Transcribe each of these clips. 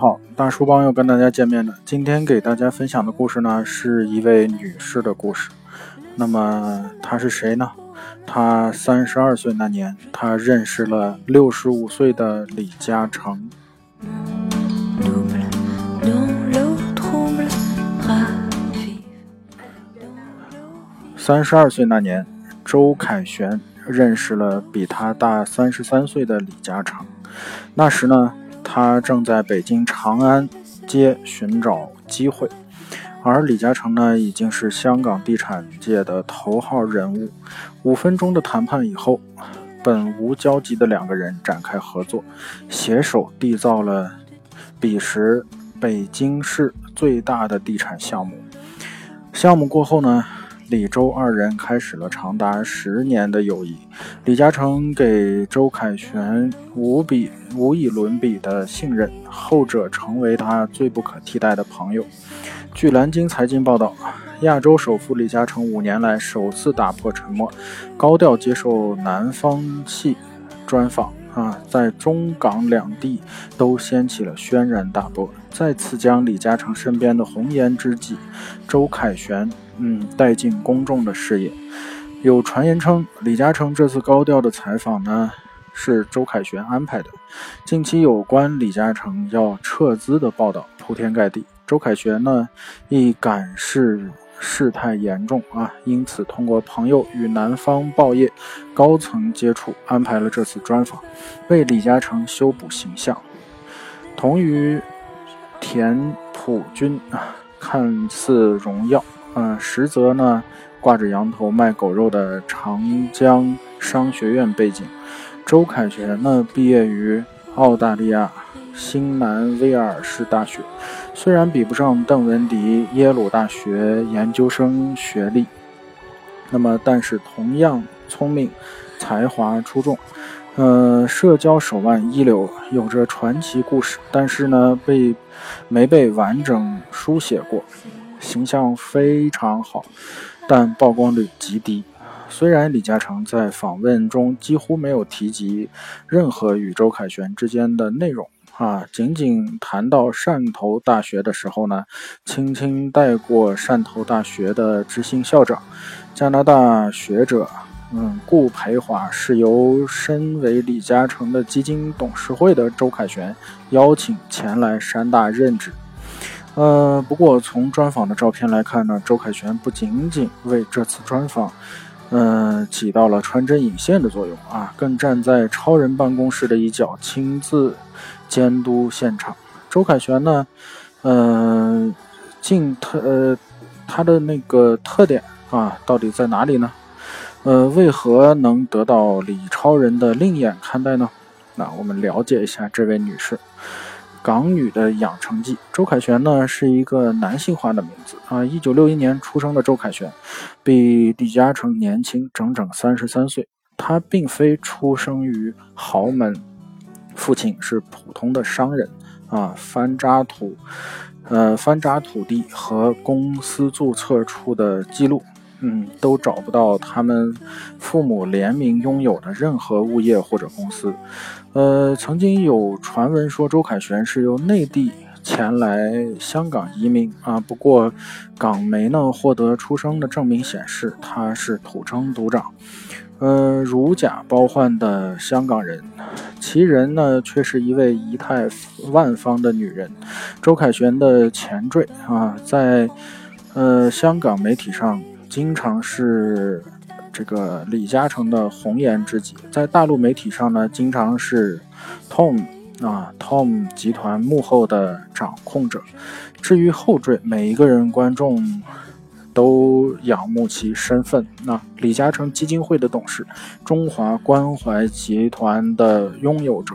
好，大叔帮又跟大家见面了。今天给大家分享的故事呢，是一位女士的故事。那么她是谁呢？她三十二岁那年，她认识了六十五岁的李嘉诚。三十二岁那年，周凯旋认识了比他大三十三岁的李嘉诚。那时呢？他正在北京长安街寻找机会，而李嘉诚呢，已经是香港地产界的头号人物。五分钟的谈判以后，本无交集的两个人展开合作，携手缔造了彼时北京市最大的地产项目。项目过后呢？李周二人开始了长达十年的友谊。李嘉诚给周凯旋无比无以伦比的信任，后者成为他最不可替代的朋友。据南京财经报道，亚洲首富李嘉诚五年来首次打破沉默，高调接受南方系专访。啊，在中港两地都掀起了轩然大波，再次将李嘉诚身边的红颜知己周凯旋，嗯，带进公众的视野。有传言称，李嘉诚这次高调的采访呢，是周凯旋安排的。近期有关李嘉诚要撤资的报道铺天盖地，周凯旋呢，亦感是。事态严重啊，因此通过朋友与南方报业高层接触，安排了这次专访，为李嘉诚修补形象。同于田朴珺啊，看似荣耀，嗯，实则呢挂着羊头卖狗肉的长江商学院背景。周凯旋呢，毕业于澳大利亚。新南威尔士大学虽然比不上邓文迪耶鲁大学研究生学历，那么但是同样聪明，才华出众，呃，社交手腕一流，有着传奇故事，但是呢，被没被完整书写过，形象非常好，但曝光率极低。虽然李嘉诚在访问中几乎没有提及任何与周凯旋之间的内容。啊，仅仅谈到汕头大学的时候呢，轻轻带过汕头大学的执行校长，加拿大学者，嗯，顾培华是由身为李嘉诚的基金董事会的周凯旋邀请前来山大任职。呃，不过从专访的照片来看呢，周凯旋不仅仅为这次专访，嗯，起到了穿针引线的作用啊，更站在超人办公室的一角，亲自。监督现场，周凯旋呢？嗯，进特呃，他的那个特点啊，到底在哪里呢？呃，为何能得到李超人的另眼看待呢？那我们了解一下这位女士，港女的养成记。周凯旋呢是一个男性化的名字啊。一九六一年出生的周凯旋，比李嘉诚年轻整整三十三岁。他并非出生于豪门。父亲是普通的商人，啊，翻渣土，呃，翻渣土地和公司注册处的记录，嗯，都找不到他们父母联名拥有的任何物业或者公司。呃，曾经有传闻说周凯旋是由内地前来香港移民，啊，不过港媒呢获得出生的证明显示他是土生土长。呃，如假包换的香港人，其人呢却是一位仪态万方的女人。周凯旋的前缀啊，在呃香港媒体上经常是这个李嘉诚的红颜知己，在大陆媒体上呢，经常是 Tom 啊 Tom 集团幕后的掌控者。至于后缀，每一个人观众。都仰慕其身份。那李嘉诚基金会的董事，中华关怀集团的拥有者。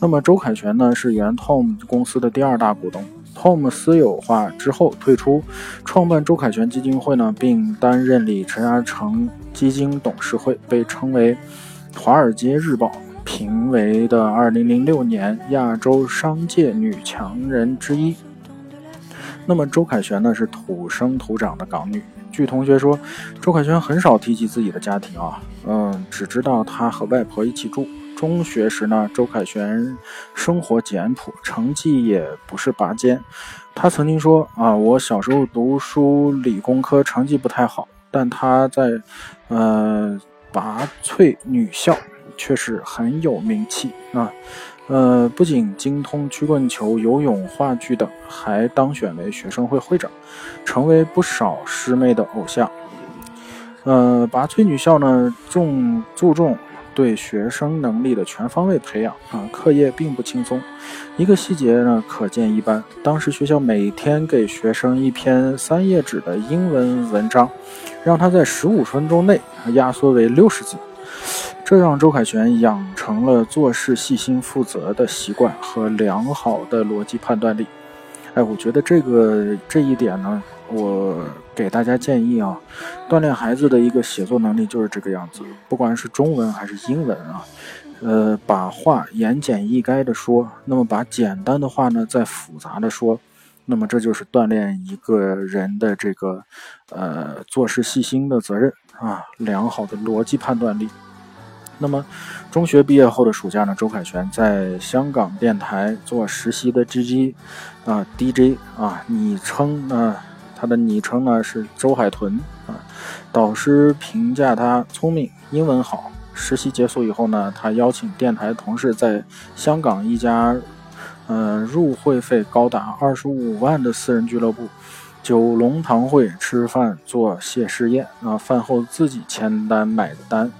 那么周凯旋呢，是原 Tom 公司的第二大股东。Tom 私有化之后退出，创办周凯旋基金会呢，并担任李成阿成基金董事会，被称为《华尔街日报》评为的2006年亚洲商界女强人之一。那么周凯旋呢是土生土长的港女。据同学说，周凯旋很少提及自己的家庭啊，嗯，只知道他和外婆一起住。中学时呢，周凯旋生活简朴，成绩也不是拔尖。他曾经说：“啊，我小时候读书理工科成绩不太好，但他在呃拔萃女校却是很有名气啊。呃，不仅精通曲棍球、游泳、话剧等，还当选为学生会会长，成为不少师妹的偶像。呃，拔萃女校呢，重注重。”对学生能力的全方位培养啊，课业并不轻松。一个细节呢，可见一斑。当时学校每天给学生一篇三页纸的英文文章，让他在十五分钟内压缩为六十字，这让周凯旋养成了做事细心负责的习惯和良好的逻辑判断力。哎，我觉得这个这一点呢。我给大家建议啊，锻炼孩子的一个写作能力就是这个样子，不管是中文还是英文啊，呃，把话言简意赅的说，那么把简单的话呢再复杂的说，那么这就是锻炼一个人的这个呃做事细心的责任啊，良好的逻辑判断力。那么中学毕业后的暑假呢，周凯旋在香港电台做实习的 GG 啊 DJ 啊，昵称呢。他的昵称呢是周海豚啊，导师评价他聪明，英文好。实习结束以后呢，他邀请电台同事在香港一家，呃，入会费高达二十五万的私人俱乐部——九龙塘会吃饭做谢师宴啊，饭后自己签单买的单。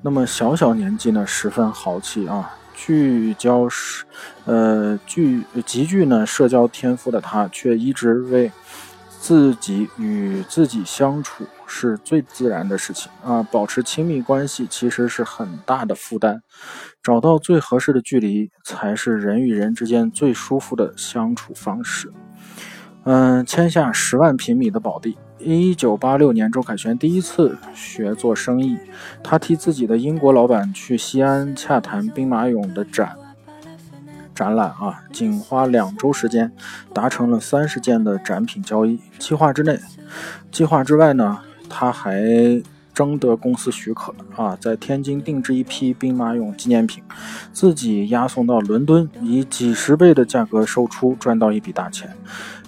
那么小小年纪呢，十分豪气啊，聚焦是，呃，具极具呢社交天赋的他，却一直为。自己与自己相处是最自然的事情啊，保持亲密关系其实是很大的负担，找到最合适的距离才是人与人之间最舒服的相处方式。嗯，签下十万平米的宝地。一九八六年，周凯旋第一次学做生意，他替自己的英国老板去西安洽谈兵马俑的展。展览啊，仅花两周时间，达成了三十件的展品交易。计划之内，计划之外呢，他还征得公司许可啊，在天津定制一批兵马俑纪念品，自己押送到伦敦，以几十倍的价格售出，赚到一笔大钱。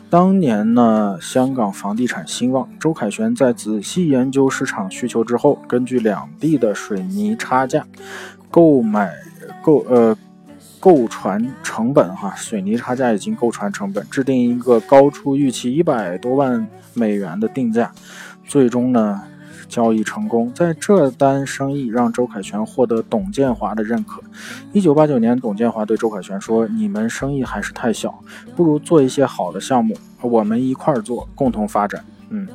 当年呢，香港房地产兴旺，周凯旋在仔细研究市场需求之后，根据两地的水泥差价，购买购呃。购船成本，哈，水泥差价已经购船成本，制定一个高出预期一百多万美元的定价，最终呢，交易成功。在这单生意让周凯旋获得董建华的认可。一九八九年，董建华对周凯旋说：“你们生意还是太小，不如做一些好的项目，我们一块儿做，共同发展。”嗯，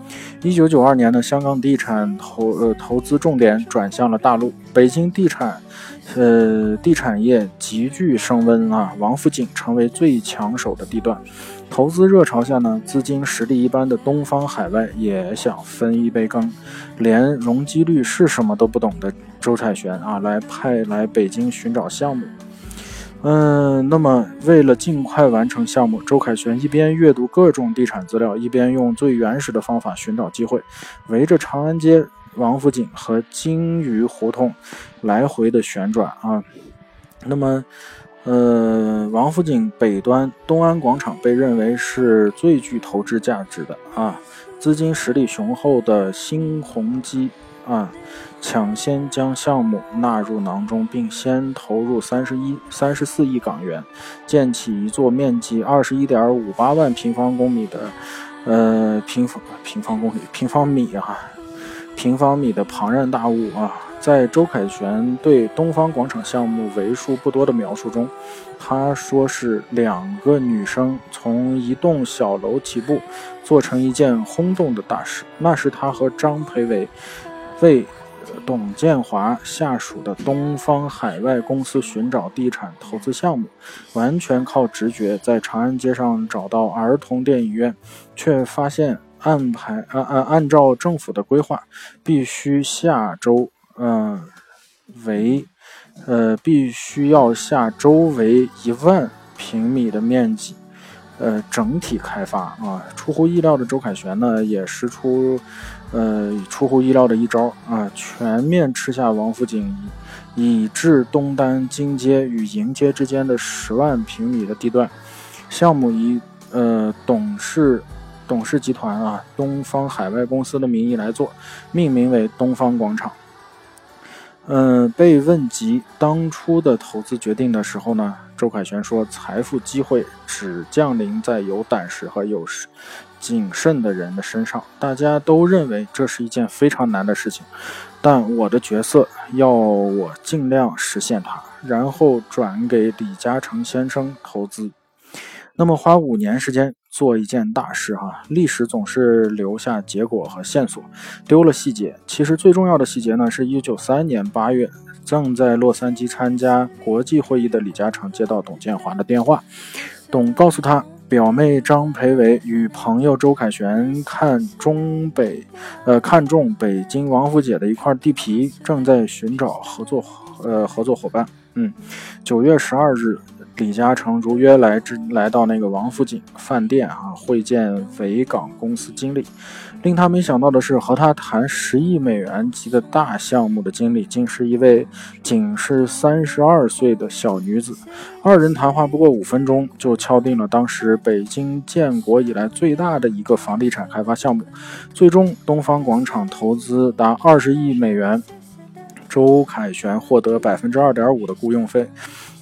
一九九二年呢，香港地产投呃投资重点转向了大陆，北京地产，呃地产业急剧升温啊，王府井成为最抢手的地段。投资热潮下呢，资金实力一般的东方海外也想分一杯羹，连容积率是什么都不懂的周凯旋啊，来派来北京寻找项目。嗯，那么为了尽快完成项目，周凯旋一边阅读各种地产资料，一边用最原始的方法寻找机会，围着长安街、王府井和金鱼胡同来回的旋转啊。那么，呃，王府井北端东安广场被认为是最具投资价值的啊，资金实力雄厚的新鸿基。啊，抢先将项目纳入囊中，并先投入三十一、三十四亿港元，建起一座面积二十一点五八万平方公里的，呃，平方平方公里平方米啊，平方米的庞然大物啊。在周凯旋对东方广场项目为数不多的描述中，他说是两个女生从一栋小楼起步，做成一件轰动的大事。那是他和张培伟。为董建华下属的东方海外公司寻找地产投资项目，完全靠直觉。在长安街上找到儿童电影院，却发现安排按按按照政府的规划，必须下周嗯为呃必须要下周围一万平米的面积，呃整体开发啊。出乎意料的周凯旋呢，也使出呃出乎意料的一招啊，全面吃下王府井，以至东单金街与银街之间的十万平米的地段。项目以呃董事董事集团啊东方海外公司的名义来做，命名为东方广场。嗯，被问及当初的投资决定的时候呢，周凯旋说：“财富机会只降临在有胆识和有谨慎的人的身上。大家都认为这是一件非常难的事情，但我的角色要我尽量实现它，然后转给李嘉诚先生投资。那么花五年时间。”做一件大事，哈，历史总是留下结果和线索，丢了细节。其实最重要的细节呢，是一九三年八月，正在洛杉矶参加国际会议的李嘉诚接到董建华的电话，董告诉他，表妹张培伟与朋友周凯旋看中北，呃，看中北京王府井的一块地皮，正在寻找合作，呃，合作伙伴。嗯，九月十二日。李嘉诚如约来至，来到那个王府井饭店啊，会见维港公司经理。令他没想到的是，和他谈十亿美元级的大项目的经理，竟是一位仅是三十二岁的小女子。二人谈话不过五分钟，就敲定了当时北京建国以来最大的一个房地产开发项目。最终，东方广场投资达二十亿美元，周凯旋获得百分之二点五的雇佣费。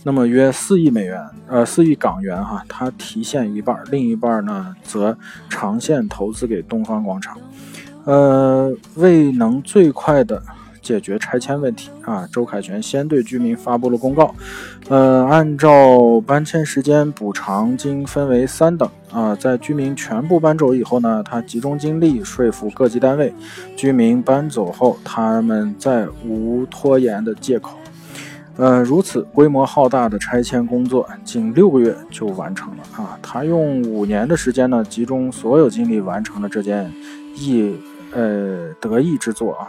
那么约四亿美元，呃，四亿港元哈，他提现一半，另一半呢则长线投资给东方广场。呃，未能最快的解决拆迁问题啊，周凯旋先对居民发布了公告，呃，按照搬迁时间补偿金分为三等啊，在居民全部搬走以后呢，他集中精力说服各级单位，居民搬走后，他们再无拖延的借口。呃，如此规模浩大的拆迁工作，仅六个月就完成了啊！他用五年的时间呢，集中所有精力完成了这件意呃得意之作啊！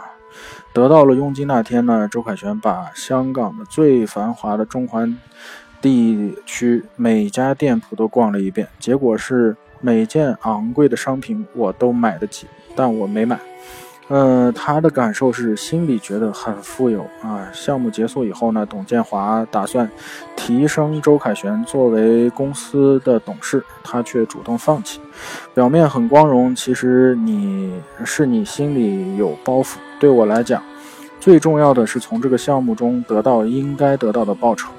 得到了佣金那天呢，周凯旋把香港的最繁华的中环地区每家店铺都逛了一遍，结果是每件昂贵的商品我都买得起，但我没买。呃，他的感受是心里觉得很富有啊。项目结束以后呢，董建华打算提升周凯旋作为公司的董事，他却主动放弃。表面很光荣，其实你是你心里有包袱。对我来讲，最重要的是从这个项目中得到应该得到的报酬。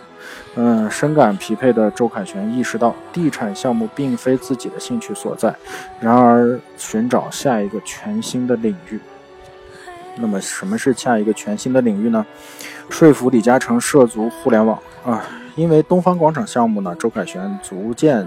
嗯，深感疲惫的周凯旋意识到，地产项目并非自己的兴趣所在，然而寻找下一个全新的领域。那么什么是下一个全新的领域呢？说服李嘉诚涉足互联网啊。因为东方广场项目呢，周凯旋逐渐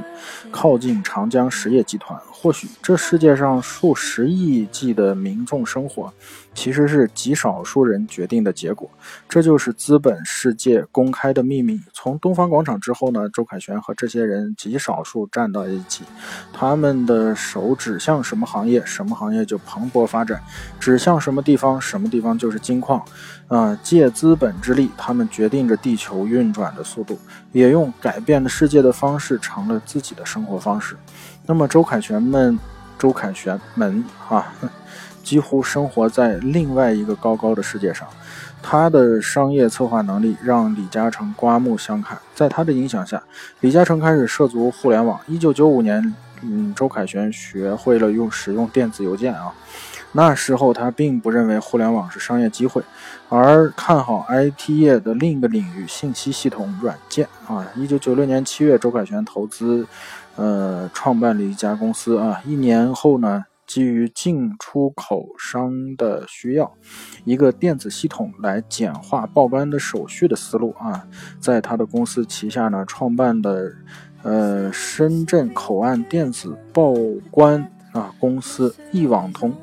靠近长江实业集团。或许这世界上数十亿计的民众生活，其实是极少数人决定的结果。这就是资本世界公开的秘密。从东方广场之后呢，周凯旋和这些人极少数站到一起，他们的手指向什么行业，什么行业就蓬勃发展；指向什么地方，什么地方就是金矿。啊，借资本之力，他们决定着地球运转的速度，也用改变了世界的方式成了自己的生活方式。那么，周凯旋们，周凯旋们，啊，几乎生活在另外一个高高的世界上。他的商业策划能力让李嘉诚刮目相看。在他的影响下，李嘉诚开始涉足互联网。一九九五年，嗯，周凯旋学会了用使用电子邮件啊。那时候他并不认为互联网是商业机会，而看好 IT 业的另一个领域——信息系统软件啊。一九九六年七月，周凯旋投资，呃，创办了一家公司啊。一年后呢，基于进出口商的需要，一个电子系统来简化报关的手续的思路啊，在他的公司旗下呢，创办的，呃，深圳口岸电子报关啊公司一网通。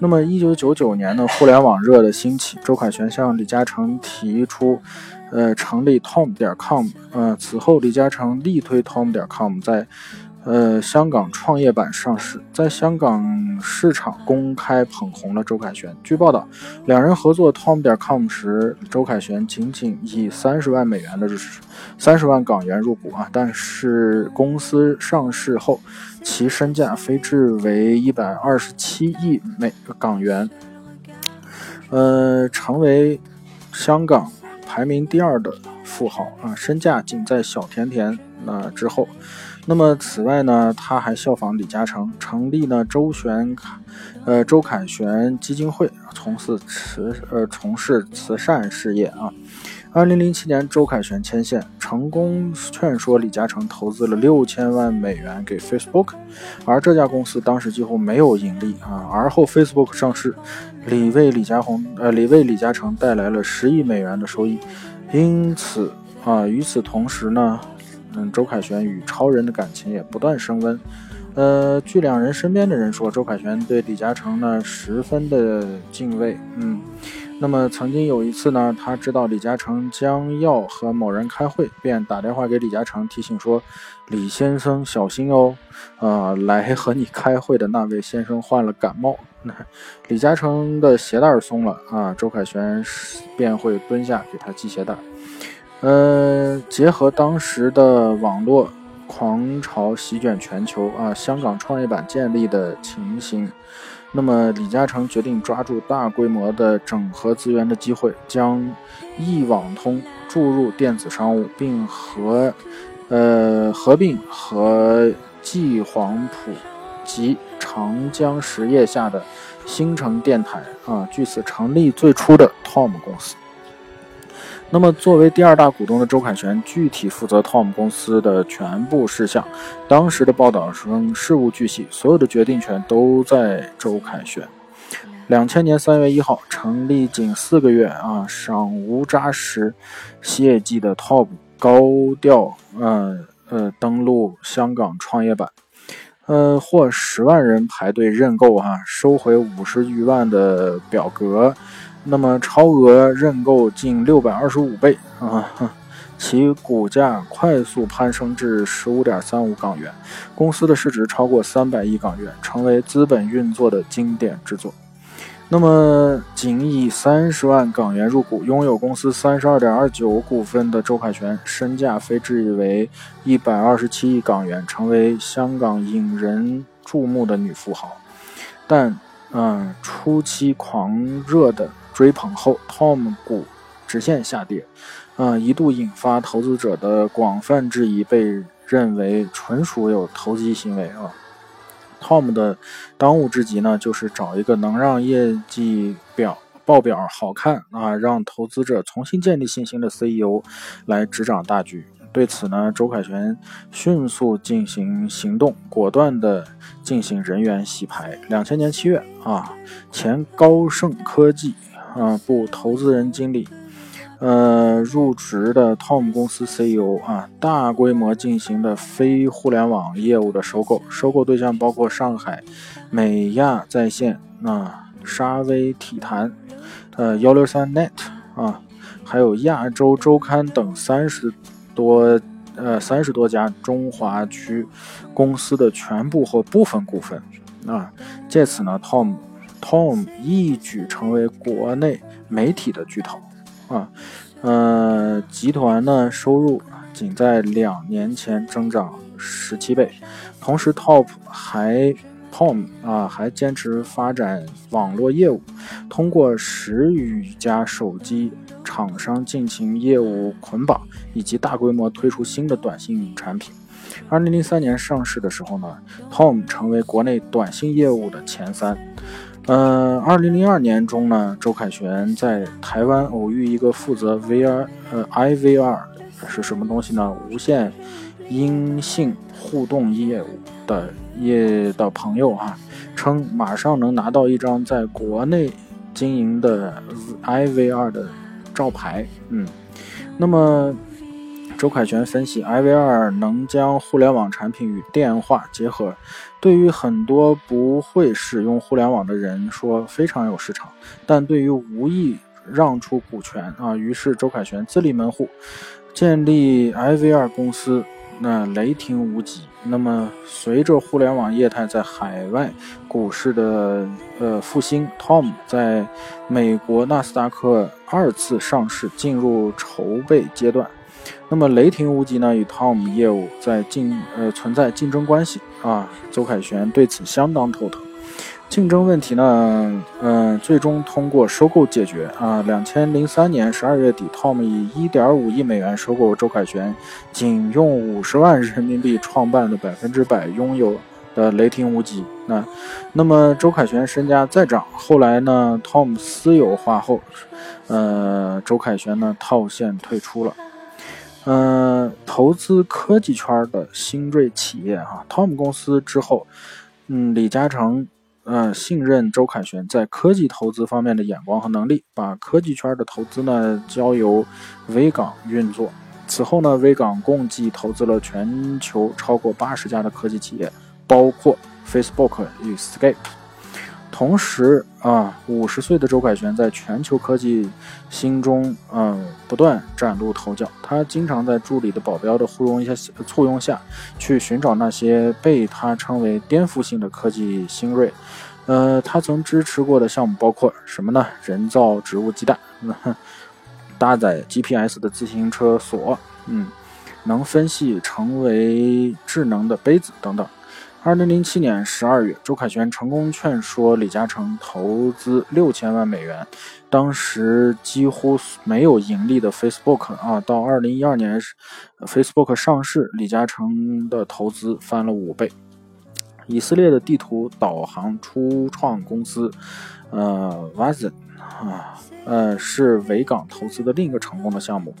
那么，一九九九年呢，互联网热的兴起，周凯旋向李嘉诚提出，呃，成立 tom 点 com。呃，此后李嘉诚力推 tom 点 com，在呃，香港创业板上市，在香港市场公开捧红了周凯旋。据报道，两人合作 Tom 点 com 时，周凯旋仅仅以三十万美元的三十万港元入股啊，但是公司上市后，其身价飞至为一百二十七亿美港元，呃，成为香港排名第二的富豪啊，身价仅在小甜甜那之后。那么此外呢，他还效仿李嘉诚，成立呢周旋，呃周凯旋基金会，从事慈呃从事慈善事业啊。二零零七年，周凯旋牵线，成功劝说李嘉诚投资了六千万美元给 Facebook，而这家公司当时几乎没有盈利啊。而后 Facebook 上市，李为李嘉宏呃李为李嘉诚带来了十亿美元的收益，因此啊，与此同时呢。嗯，周凯旋与超人的感情也不断升温。呃，据两人身边的人说，周凯旋对李嘉诚呢十分的敬畏。嗯，那么曾经有一次呢，他知道李嘉诚将要和某人开会，便打电话给李嘉诚提醒说：“李先生小心哦，啊，来和你开会的那位先生患了感冒。”李嘉诚的鞋带松了啊，周凯旋便会蹲下给他系鞋带。呃，结合当时的网络狂潮席卷全球啊，香港创业板建立的情形，那么李嘉诚决定抓住大规模的整合资源的机会，将易网通注入电子商务，并和呃合并和继黄埔及长江实业下的新城电台啊，据此成立最初的 Tom 公司。那么，作为第二大股东的周凯旋，具体负责 Tom 公司的全部事项。当时的报道称，事无巨细，所有的决定权都在周凯旋。两千年三月一号，成立仅四个月啊，尚无扎实业绩的 Tom 高调呃呃登陆香港创业板，呃，获十万人排队认购哈，收回五十余万的表格。那么超额认购近六百二十五倍啊，其股价快速攀升至十五点三五港元，公司的市值超过三百亿港元，成为资本运作的经典之作。那么仅以三十万港元入股，拥有公司三十二点二九股份的周凯旋，身价飞至为一百二十七亿港元，成为香港引人注目的女富豪。但，嗯，初期狂热的。追捧后，Tom 股直线下跌，啊，一度引发投资者的广泛质疑，被认为纯属有投机行为啊。Tom 的当务之急呢，就是找一个能让业绩表报表好看啊，让投资者重新建立信心的 CEO 来执掌大局。对此呢，周凯旋迅速进行行动，果断地进行人员洗牌。两千年七月啊，前高盛科技。啊，不投资人经理，呃，入职的 Tom 公司 CEO 啊，大规模进行的非互联网业务的收购，收购对象包括上海美亚在线、啊沙威体坛、呃幺六三 Net 啊，还有亚洲周刊等三十多呃三十多家中华区公司的全部或部分股份啊，借此呢，Tom。Tom 一举成为国内媒体的巨头，啊，呃，集团呢收入仅在两年前增长十七倍，同时 Top 还 Tom 啊还坚持发展网络业务，通过十余家手机厂商进行业务捆绑，以及大规模推出新的短信产品。二零零三年上市的时候呢，Tom 成为国内短信业务的前三。呃，二零零二年中呢，周凯旋在台湾偶遇一个负责 VR 呃 IVR 是什么东西呢？无线音信互动业务的业的朋友哈，称马上能拿到一张在国内经营的 IVR 的照牌。嗯，那么。周凯旋分析，IVR 能将互联网产品与电话结合，对于很多不会使用互联网的人说非常有市场，但对于无意让出股权啊，于是周凯旋自立门户，建立 IVR 公司，那雷霆无极那么，随着互联网业态在海外股市的呃复兴，Tom 在美国纳斯达克二次上市进入筹备阶段。那么，雷霆无极呢与 Tom 业务在竞呃存在竞争关系啊，周凯旋对此相当头疼。竞争问题呢，嗯，最终通过收购解决啊。两千零三年十二月底，Tom 以一点五亿美元收购周凯旋，仅用五十万人民币创办的百分之百拥有的雷霆无极。那，那么周凯旋身价再涨，后来呢，Tom 私有化后，呃，周凯旋呢套现退出了。嗯，投资科技圈的新锐企业哈，Tom 公司之后，嗯，李嘉诚。嗯，信任周凯旋在科技投资方面的眼光和能力，把科技圈的投资呢交由威港运作。此后呢，威港共计投资了全球超过八十家的科技企业，包括 Facebook 与 Skype。同时啊，五十岁的周凯旋在全球科技心中，嗯，不断崭露头角。他经常在助理的保镖的簇拥下，簇拥下去寻找那些被他称为颠覆性的科技新锐。呃，他曾支持过的项目包括什么呢？人造植物鸡蛋，嗯 搭载 GPS 的自行车锁，嗯，能分析成为智能的杯子等等。二零零七年十二月，周凯旋成功劝说李嘉诚投资六千万美元。当时几乎没有盈利的 Facebook 啊，到二零一二年，Facebook 上市，李嘉诚的投资翻了五倍。以色列的地图导航初创公司，呃 v a z n 啊。呃，是维港投资的另一个成功的项目，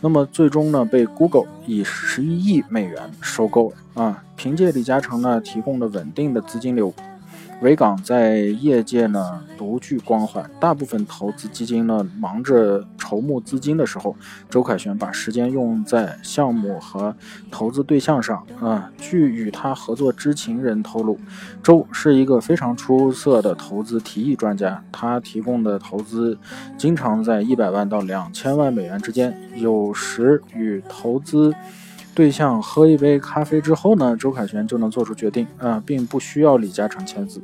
那么最终呢，被 Google 以十一亿美元收购啊。凭借李嘉诚呢提供的稳定的资金流。维港在业界呢独具光环，大部分投资基金呢忙着筹募资金的时候，周凯旋把时间用在项目和投资对象上。啊，据与他合作知情人透露，周是一个非常出色的投资提议专家，他提供的投资经常在一百万到两千万美元之间，有时与投资。对象喝一杯咖啡之后呢，周凯旋就能做出决定啊，并不需要李嘉诚签字。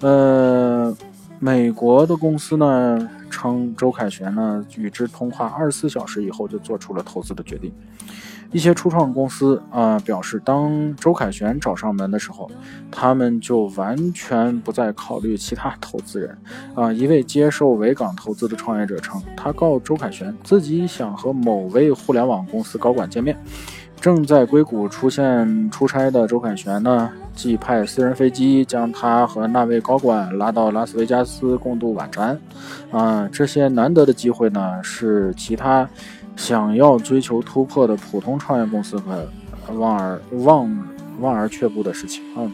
呃，美国的公司呢称周凯旋呢与之通话二十四小时以后就做出了投资的决定。一些初创公司啊表示，当周凯旋找上门的时候，他们就完全不再考虑其他投资人啊。一位接受维港投资的创业者称，他告周凯旋自己想和某位互联网公司高管见面。正在硅谷出现出差的周凯旋呢，即派私人飞机将他和那位高管拉到拉斯维加斯共度晚餐。啊，这些难得的机会呢，是其他想要追求突破的普通创业公司和望而望望而却步的事情啊。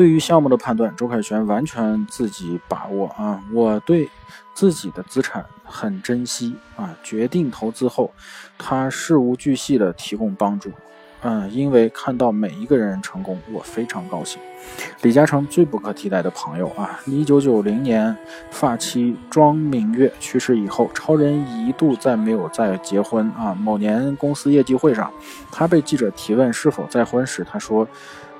对于项目的判断，周凯旋完全自己把握啊！我对自己的资产很珍惜啊！决定投资后，他事无巨细的提供帮助，嗯，因为看到每一个人成功，我非常高兴。李嘉诚最不可替代的朋友啊！一九九零年，发妻庄明月去世以后，超人一度再没有再结婚啊！某年公司业绩会上，他被记者提问是否再婚时，他说。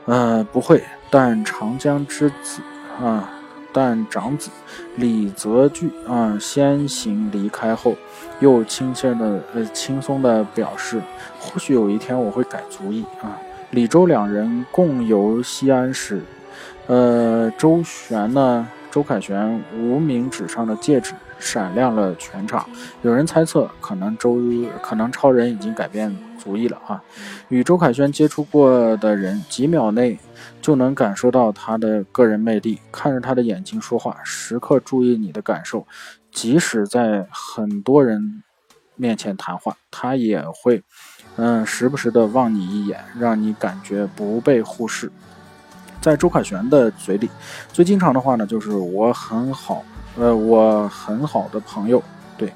呃，不会。但长江之子啊，但长子李泽钜啊先行离开后，又轻轻的呃轻松的表示，或许有一天我会改主意啊。李周两人共游西安时，呃，周旋呢，周凯旋无名指上的戒指闪亮了全场。有人猜测，可能周可能超人已经改变。足矣了啊！与周凯旋接触过的人，几秒内就能感受到他的个人魅力。看着他的眼睛说话，时刻注意你的感受。即使在很多人面前谈话，他也会，嗯，时不时的望你一眼，让你感觉不被忽视。在周凯旋的嘴里，最经常的话呢，就是我很好，呃，我很好的朋友。对，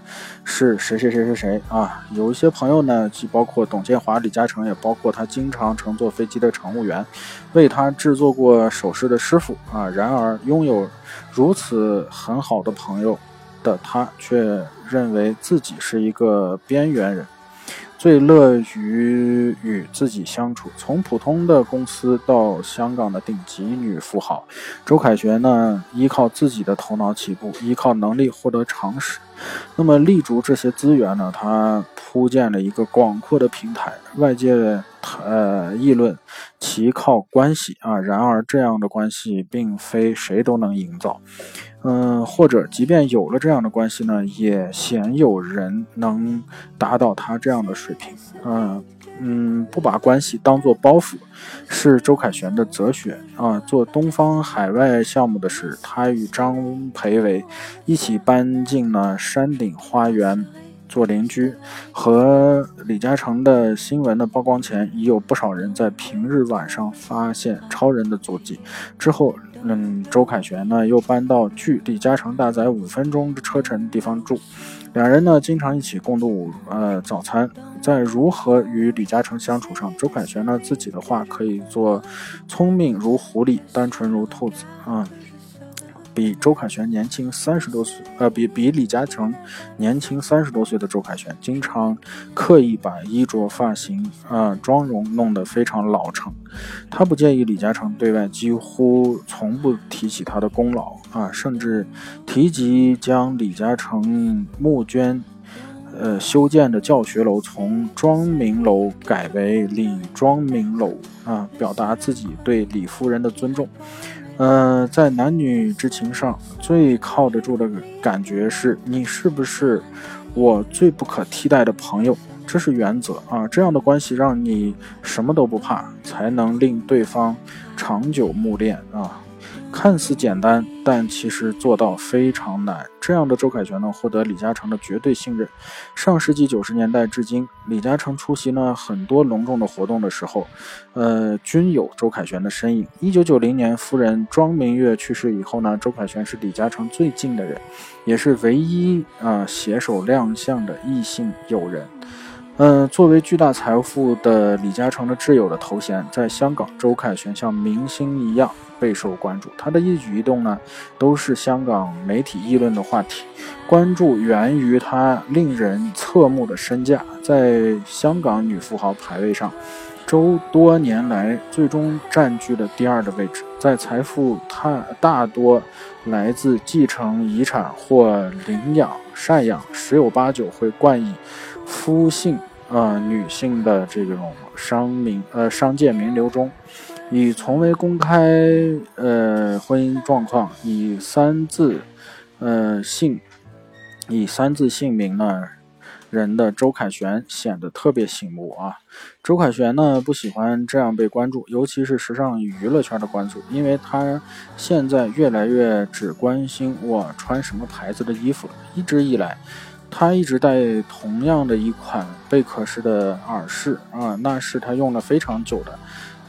是谁谁谁谁谁啊？有一些朋友呢，既包括董建华、李嘉诚，也包括他经常乘坐飞机的乘务员，为他制作过首饰的师傅啊。然而，拥有如此很好的朋友的他，却认为自己是一个边缘人。最乐于与自己相处。从普通的公司到香港的顶级女富豪，周凯旋呢，依靠自己的头脑起步，依靠能力获得常识。那么立足这些资源呢，它铺建了一个广阔的平台，外界呃议论其靠关系啊。然而这样的关系并非谁都能营造。嗯，或者即便有了这样的关系呢，也鲜有人能达到他这样的水平。嗯嗯，不把关系当做包袱，是周凯旋的哲学啊。做东方海外项目的是他与张培伟一起搬进了山顶花园做邻居，和李嘉诚的新闻的曝光前，已有不少人在平日晚上发现超人的足迹。之后。嗯，周凯旋呢又搬到距李嘉诚大宅五分钟的车程地方住，两人呢经常一起共度呃早餐。在如何与李嘉诚相处上，周凯旋呢自己的话可以做聪明如狐狸，单纯如兔子啊。比周凯旋年轻三十多岁，呃，比比李嘉诚年轻三十多岁的周凯旋，经常刻意把衣着、发型、啊妆容弄得非常老成。他不介意李嘉诚对外几乎从不提起他的功劳啊，甚至提及将李嘉诚募捐，呃修建的教学楼从庄明楼改为李庄明楼啊，表达自己对李夫人的尊重。呃，在男女之情上最靠得住的感觉是你是不是我最不可替代的朋友，这是原则啊。这样的关系让你什么都不怕，才能令对方长久慕恋啊。看似简单，但其实做到非常难。这样的周凯旋呢，获得李嘉诚的绝对信任。上世纪九十年代至今，李嘉诚出席呢很多隆重的活动的时候，呃，均有周凯旋的身影。一九九零年，夫人庄明月去世以后呢，周凯旋是李嘉诚最近的人，也是唯一啊携手亮相的异性友人。嗯，作为巨大财富的李嘉诚的挚友的头衔，在香港，周凯旋像明星一样备受关注。他的一举一动呢，都是香港媒体议论的话题。关注源于他令人侧目的身价，在香港女富豪排位上，周多年来最终占据了第二的位置。在财富，他大多来自继承遗产或领养、赡养，十有八九会冠以。夫姓啊，女性的这种商名呃商界名流中，以从未公开呃婚姻状况，以三字呃姓以三字姓名呢人的周凯旋显得特别醒目啊。周凯旋呢不喜欢这样被关注，尤其是时尚娱乐圈的关注，因为他现在越来越只关心我穿什么牌子的衣服。一直以来。他一直戴同样的一款贝壳式的耳饰啊，那是他用了非常久的，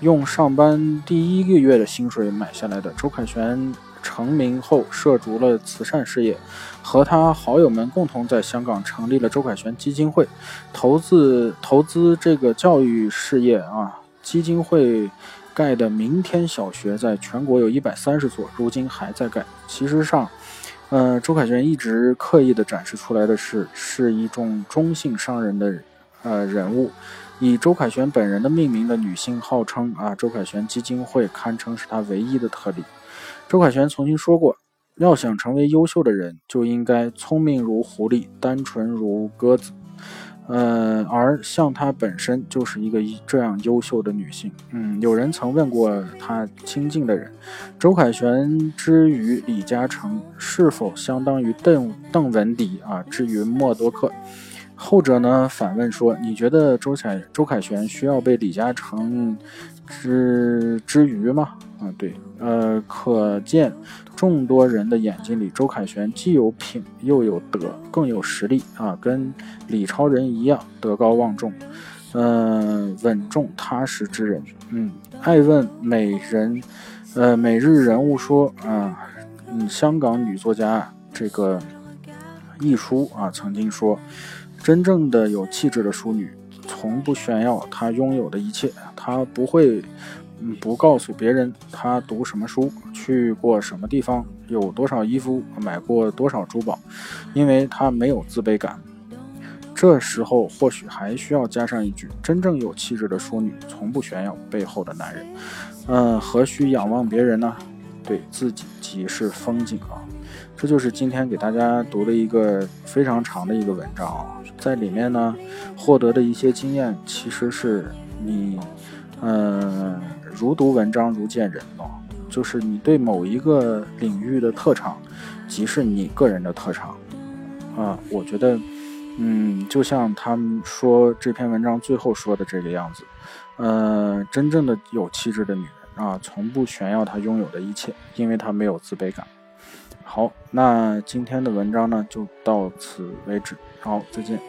用上班第一个月的薪水买下来的。周凯旋成名后涉足了慈善事业，和他好友们共同在香港成立了周凯旋基金会，投资投资这个教育事业啊。基金会盖的明天小学在全国有一百三十所，如今还在盖。其实上。呃，周凯旋一直刻意的展示出来的是，是一种中性商人的呃人物，以周凯旋本人的命名的女性号称啊，周凯旋基金会堪称是他唯一的特例。周凯旋曾经说过，要想成为优秀的人，就应该聪明如狐狸，单纯如鸽子。呃，而像她本身就是一个这样优秀的女性。嗯，有人曾问过她亲近的人，周凯旋之于李嘉诚是否相当于邓邓文迪啊之于默多克？后者呢反问说，你觉得周凯周凯旋需要被李嘉诚之之余嘛？啊，对，呃，可见。众多人的眼睛里，周凯旋既有品又有德，更有实力啊！跟李超人一样，德高望重，嗯，稳重踏实之人。嗯，爱问美人，呃，每日人物说啊，嗯，香港女作家这个易舒啊，曾经说，真正的有气质的淑女，从不炫耀她拥有的一切，她不会。嗯，不告诉别人他读什么书，去过什么地方，有多少衣服，买过多少珠宝，因为他没有自卑感。这时候或许还需要加上一句：真正有气质的淑女，从不炫耀背后的男人。嗯，何须仰望别人呢？对自己即是风景啊。这就是今天给大家读的一个非常长的一个文章啊，在里面呢获得的一些经验，其实是你，嗯，如读文章如见人哦，就是你对某一个领域的特长，即是你个人的特长啊。我觉得，嗯，就像他们说这篇文章最后说的这个样子，呃，真正的有气质的女人啊，从不炫耀她拥有的一切，因为她没有自卑感。好，那今天的文章呢就到此为止。好，再见。